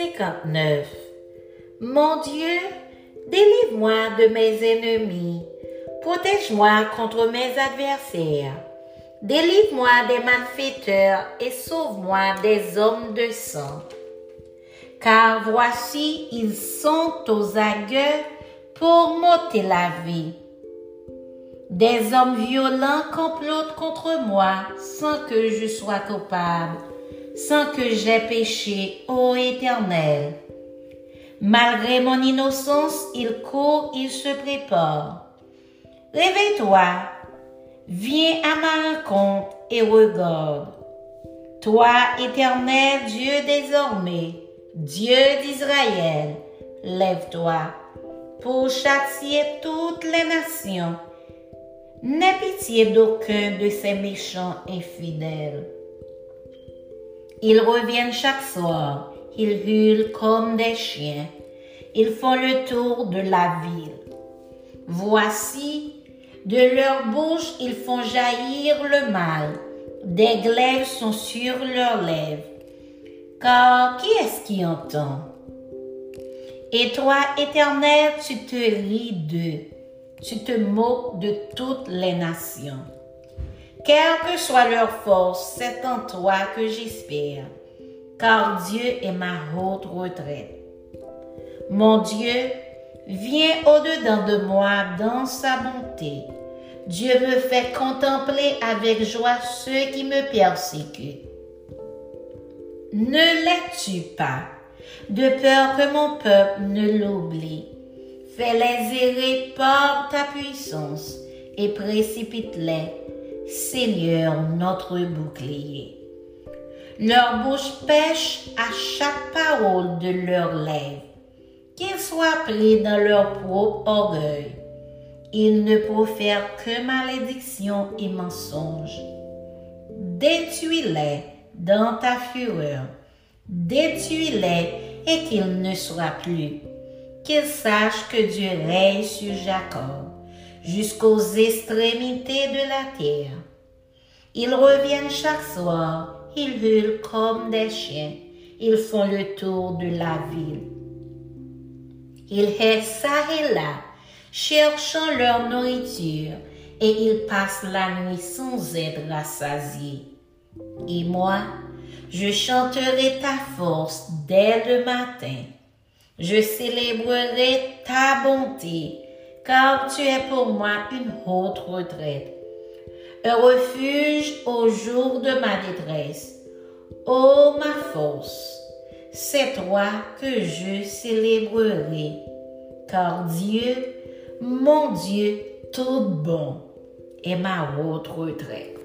59. Mon Dieu, délivre-moi de mes ennemis, protège-moi contre mes adversaires, délivre-moi des malfaiteurs et sauve-moi des hommes de sang. Car voici, ils sont aux aguets pour m'ôter la vie. Des hommes violents complotent contre moi sans que je sois coupable sans que j'aie péché, ô Éternel. Malgré mon innocence, il court, il se prépare. Réveille-toi, viens à ma rencontre et regarde. Toi, éternel Dieu désormais, Dieu d'Israël, lève-toi pour châtier toutes les nations. N'aie pitié d'aucun de ces méchants infidèles. Ils reviennent chaque soir, ils hurlent comme des chiens, ils font le tour de la ville. Voici, de leur bouche ils font jaillir le mal, des glaives sont sur leurs lèvres. Car qui est-ce qui entend? Et toi, Éternel, tu te ris d'eux, tu te moques de toutes les nations. Quelle que soit leur force, c'est en toi que j'espère, car Dieu est ma haute retraite. Mon Dieu, viens au-dedans de moi dans sa bonté. Dieu me fait contempler avec joie ceux qui me persécutent. Ne les tue pas, de peur que mon peuple ne l'oublie. Fais-les errer par ta puissance et précipite-les Seigneur notre bouclier. Leur bouche pêche à chaque parole de leurs lèvres, qu'ils soient pris dans leur propre orgueil. Ils ne profèrent que malédiction et mensonge. Détruis-les dans ta fureur. Détruis-les et qu'ils ne soient plus. Qu'ils sachent que Dieu règne sur Jacob jusqu'aux extrémités de la terre. Ils reviennent chaque soir, ils hurlent comme des chiens, ils font le tour de la ville. Ils restent ça et là, cherchant leur nourriture, et ils passent la nuit sans être rassasiés. Et moi, je chanterai ta force dès le matin. Je célébrerai ta bonté car tu es pour moi une haute retraite, un refuge au jour de ma détresse. Ô ma force, c'est toi que je célébrerai, car Dieu, mon Dieu tout bon, est ma haute retraite.